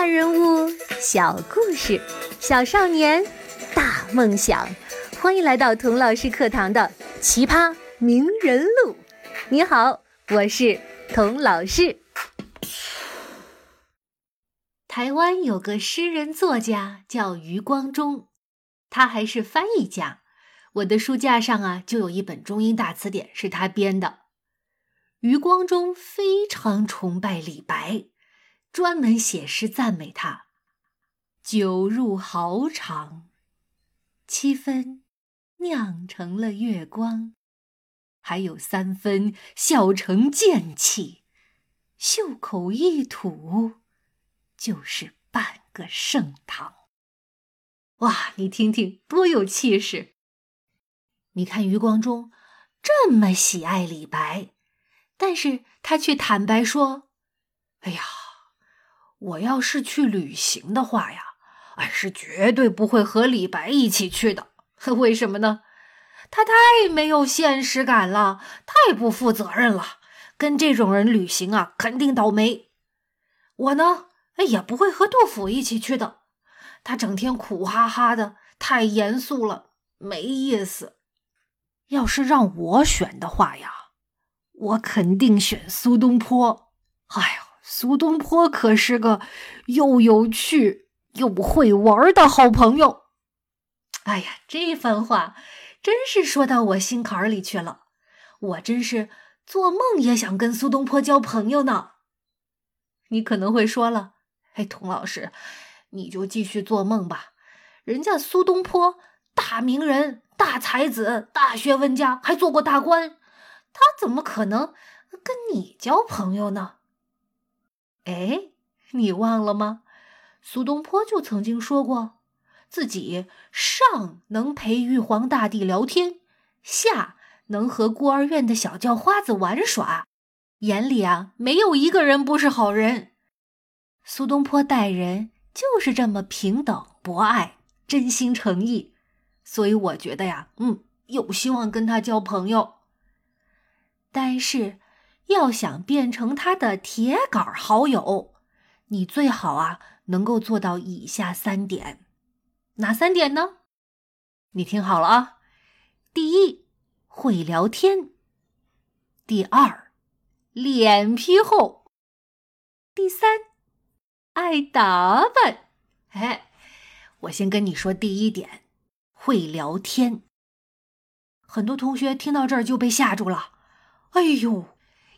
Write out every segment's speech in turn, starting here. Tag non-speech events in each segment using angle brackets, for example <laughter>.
大人物，小故事，小少年，大梦想。欢迎来到童老师课堂的《奇葩名人录》。你好，我是童老师。台湾有个诗人作家叫余光中，他还是翻译家。我的书架上啊，就有一本中英大词典是他编的。余光中非常崇拜李白。专门写诗赞美他：“酒入豪肠，七分酿成了月光，还有三分笑成剑气，袖口一吐，就是半个盛唐。”哇，你听听，多有气势！你看余光中这么喜爱李白，但是他却坦白说：“哎呀。”我要是去旅行的话呀，哎，是绝对不会和李白一起去的。<laughs> 为什么呢？他太没有现实感了，太不负责任了。跟这种人旅行啊，肯定倒霉。我呢，哎，也不会和杜甫一起去的。他整天苦哈哈的，太严肃了，没意思。要是让我选的话呀，我肯定选苏东坡。哎呦！苏东坡可是个又有趣又会玩的好朋友。哎呀，这番话真是说到我心坎里去了。我真是做梦也想跟苏东坡交朋友呢。你可能会说了：“哎，童老师，你就继续做梦吧。人家苏东坡大名人、大才子、大学问家，还做过大官，他怎么可能跟你交朋友呢？”哎，你忘了吗？苏东坡就曾经说过，自己上能陪玉皇大帝聊天，下能和孤儿院的小叫花子玩耍，眼里啊没有一个人不是好人。苏东坡待人就是这么平等博爱，真心诚意，所以我觉得呀，嗯，有希望跟他交朋友。但是。要想变成他的铁杆好友，你最好啊能够做到以下三点，哪三点呢？你听好了啊，第一，会聊天；第二，脸皮厚；第三，爱打扮。哎，我先跟你说第一点，会聊天。很多同学听到这儿就被吓住了，哎呦！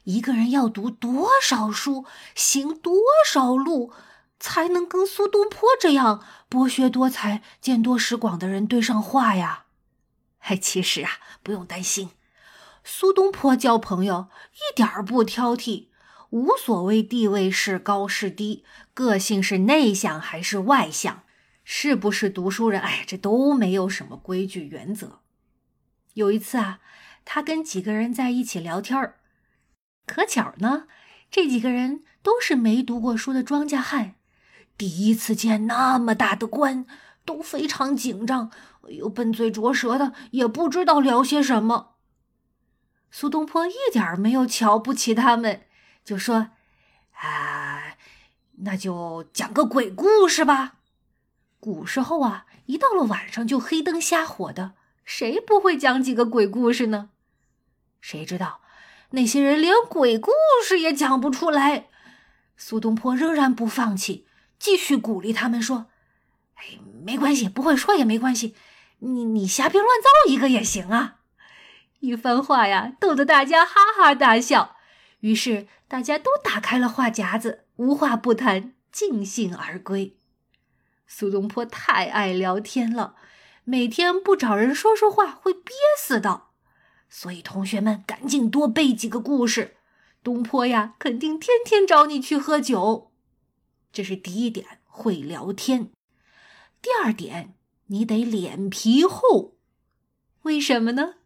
一个人要读多少书，行多少路，才能跟苏东坡这样博学多才、见多识广的人对上话呀？<laughs> 哎，其实啊，不用担心，苏东坡交朋友一点儿不挑剔，无所谓地位是高是低，个性是内向还是外向，是不是读书人？哎，这都没有什么规矩原则。有一次啊，他跟几个人在一起聊天儿。可巧呢，这几个人都是没读过书的庄稼汉，第一次见那么大的官，都非常紧张，又笨嘴拙舌的，也不知道聊些什么。苏东坡一点没有瞧不起他们，就说：“啊，那就讲个鬼故事吧。古时候啊，一到了晚上就黑灯瞎火的，谁不会讲几个鬼故事呢？谁知道？”那些人连鬼故事也讲不出来，苏东坡仍然不放弃，继续鼓励他们说：“哎，没关系，不会说也没关系，你你瞎编乱造一个也行啊。”一番话呀，逗得大家哈哈大笑。于是大家都打开了话匣子，无话不谈，尽兴而归。苏东坡太爱聊天了，每天不找人说说话会憋死的。所以，同学们赶紧多背几个故事。东坡呀，肯定天天找你去喝酒。这是第一点，会聊天。第二点，你得脸皮厚。为什么呢？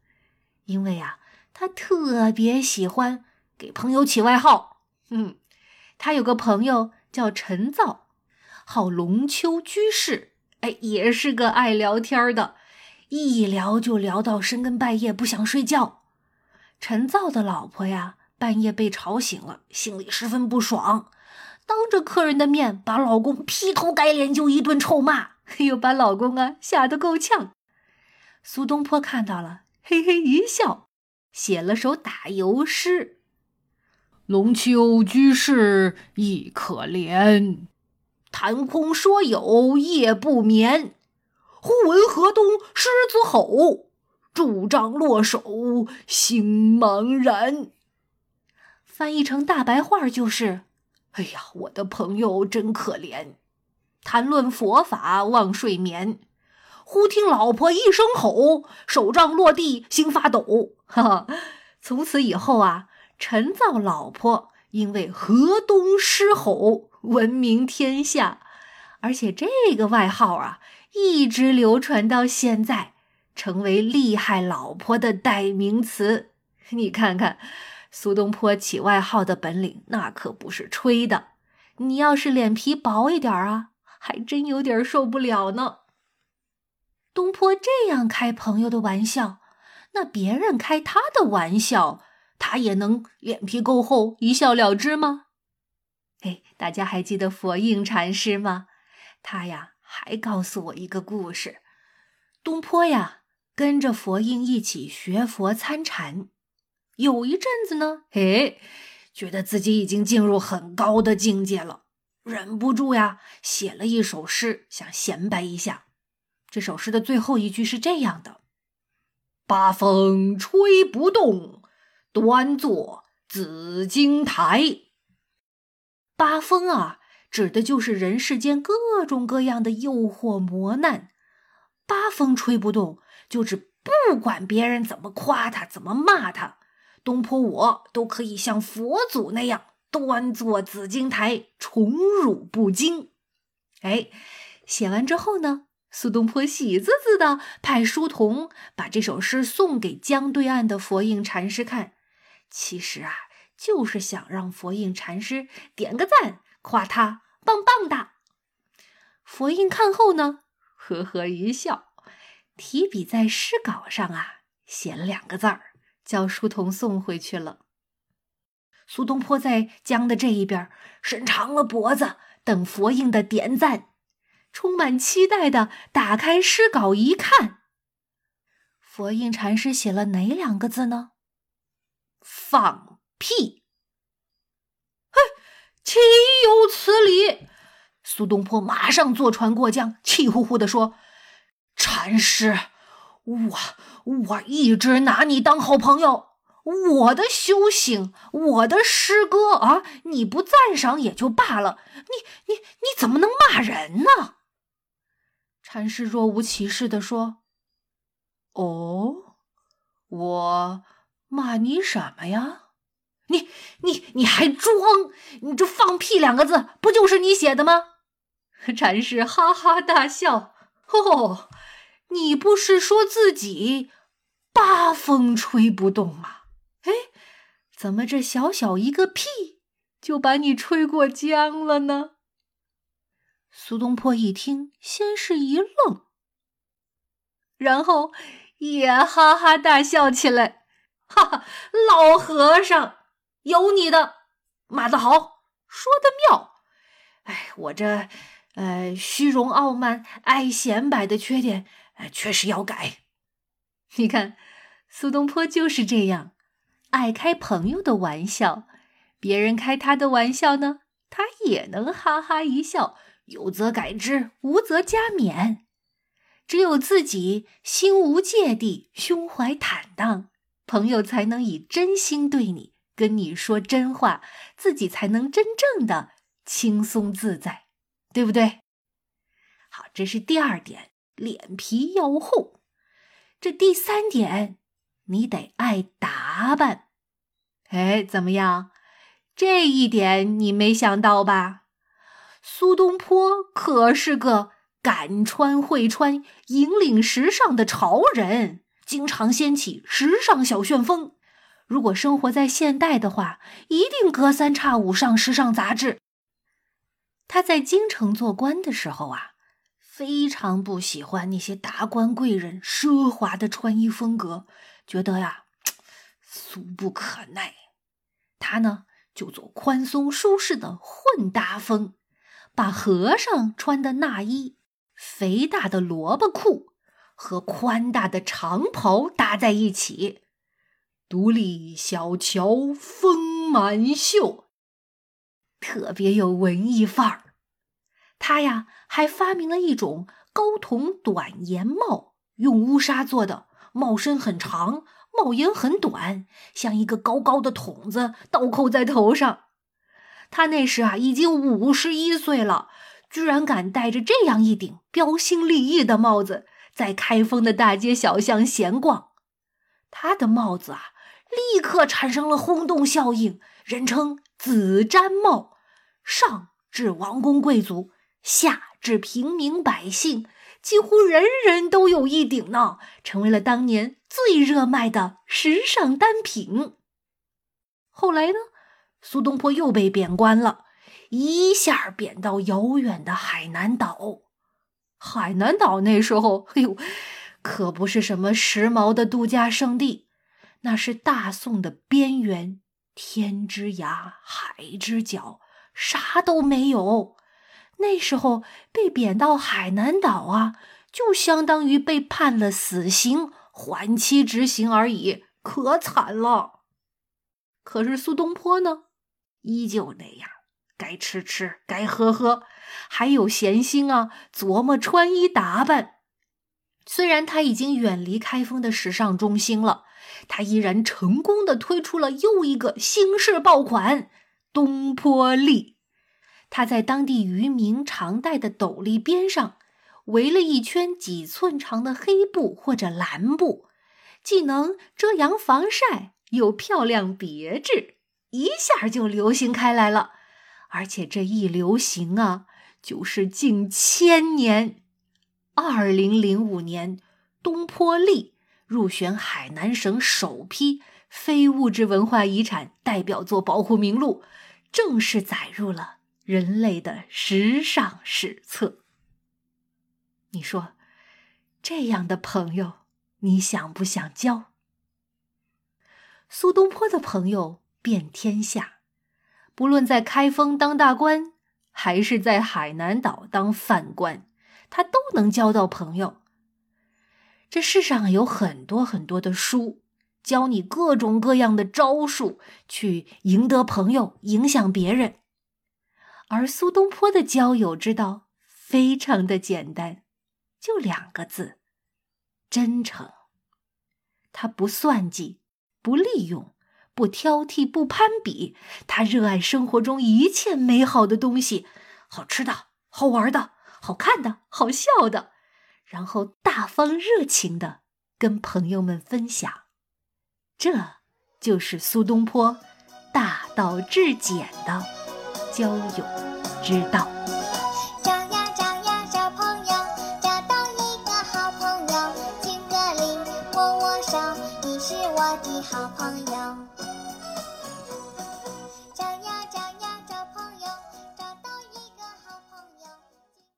因为啊，他特别喜欢给朋友起外号。嗯，他有个朋友叫陈造，号龙丘居士，哎，也是个爱聊天的。一聊就聊到深更半夜，不想睡觉。陈造的老婆呀，半夜被吵醒了，心里十分不爽，当着客人的面把老公劈头盖脸就一顿臭骂，<laughs> 又把老公啊吓得够呛。苏东坡看到了，嘿嘿一笑，写了首打油诗：“龙丘居士亦可怜，谈空说有夜不眠。忽闻河东狮子吼，拄杖落手心茫然。”翻译成大白话就是：“哎呀，我的朋友真可怜，谈论佛法忘睡眠。”忽听老婆一声吼，手杖落地，心发抖。哈哈，从此以后啊，陈造老婆因为河东狮吼闻名天下，而且这个外号啊，一直流传到现在，成为厉害老婆的代名词。<laughs> 你看看，苏东坡起外号的本领，那可不是吹的。你要是脸皮薄一点啊，还真有点受不了呢。东坡这样开朋友的玩笑，那别人开他的玩笑，他也能脸皮够厚，一笑了之吗？哎，大家还记得佛印禅师吗？他呀还告诉我一个故事：东坡呀跟着佛印一起学佛参禅，有一阵子呢，哎，觉得自己已经进入很高的境界了，忍不住呀写了一首诗，想显摆一下。这首诗的最后一句是这样的：“八风吹不动，端坐紫金台。”八风啊，指的就是人世间各种各样的诱惑磨难。八风吹不动，就指不管别人怎么夸他，怎么骂他，东坡我都可以像佛祖那样端坐紫金台，宠辱不惊。哎，写完之后呢？苏东坡喜滋滋的派书童把这首诗送给江对岸的佛印禅师看，其实啊，就是想让佛印禅师点个赞，夸他棒棒的。佛印看后呢，呵呵一笑，提笔在诗稿上啊写了两个字儿，叫书童送回去了。苏东坡在江的这一边伸长了脖子，等佛印的点赞。充满期待的打开诗稿一看，佛印禅师写了哪两个字呢？放屁！岂有此理！苏东坡马上坐船过江，气呼呼地说：“禅师，我我一直拿你当好朋友，我的修行，我的诗歌啊，你不赞赏也就罢了，你你你怎么能骂人呢？”禅师若无其事地说：“哦，我骂你什么呀？你你你还装？你这放屁两个字，不就是你写的吗？” <laughs> 禅师哈哈大笑：“哦，你不是说自己八风吹不动吗？哎，怎么这小小一个屁就把你吹过江了呢？”苏东坡一听，先是一愣，然后也哈哈大笑起来。哈哈，老和尚，有你的，骂得好，说得妙。哎，我这呃虚荣傲慢、爱显摆的缺点，呃，确实要改。你看，苏东坡就是这样，爱开朋友的玩笑，别人开他的玩笑呢，他也能哈哈一笑。有则改之，无则加勉。只有自己心无芥蒂，胸怀坦荡，朋友才能以真心对你，跟你说真话，自己才能真正的轻松自在，对不对？好，这是第二点，脸皮要厚。这第三点，你得爱打扮。哎，怎么样？这一点你没想到吧？苏东坡可是个敢穿会穿、引领时尚的潮人，经常掀起时尚小旋风。如果生活在现代的话，一定隔三差五上时尚杂志。他在京城做官的时候啊，非常不喜欢那些达官贵人奢华的穿衣风格，觉得呀，俗不可耐。他呢？就走宽松舒适的混搭风，把和尚穿的衲衣、肥大的萝卜裤和宽大的长袍搭在一起，独立小桥风满袖，特别有文艺范儿。他呀，还发明了一种高筒短檐帽，用乌纱做的，帽身很长。帽檐很短，像一个高高的筒子，倒扣在头上。他那时啊，已经五十一岁了，居然敢戴着这样一顶标新立异的帽子，在开封的大街小巷闲逛。他的帽子啊，立刻产生了轰动效应，人称“紫毡帽”，上至王公贵族，下至平民百姓。几乎人人都有一顶呢，成为了当年最热卖的时尚单品。后来呢，苏东坡又被贬官了，一下贬到遥远的海南岛。海南岛那时候，哎呦，可不是什么时髦的度假胜地，那是大宋的边缘，天之涯，海之角，啥都没有。那时候被贬到海南岛啊，就相当于被判了死刑，缓期执行而已，可惨了。可是苏东坡呢，依旧那样，该吃吃，该喝喝，还有闲心啊，琢磨穿衣打扮。虽然他已经远离开封的时尚中心了，他依然成功的推出了又一个新式爆款——东坡笠。他在当地渔民常戴的斗笠边上围了一圈几寸长的黑布或者蓝布，既能遮阳防晒，又漂亮别致，一下就流行开来了。而且这一流行啊，就是近千年。二零零五年，东坡笠入选海南省首批非物质文化遗产代表作保护名录，正式载入了。人类的时尚史册。你说，这样的朋友，你想不想交？苏东坡的朋友遍天下，不论在开封当大官，还是在海南岛当饭官，他都能交到朋友。这世上有很多很多的书，教你各种各样的招数，去赢得朋友，影响别人。而苏东坡的交友之道非常的简单，就两个字：真诚。他不算计，不利用，不挑剔，不攀比。他热爱生活中一切美好的东西，好吃的、好玩的、好看的、好笑的，然后大方热情的跟朋友们分享。这就是苏东坡大道至简的。交友之道。找呀找呀找朋友，找到一个好朋友，敬个礼，握握手，你是我的好朋友。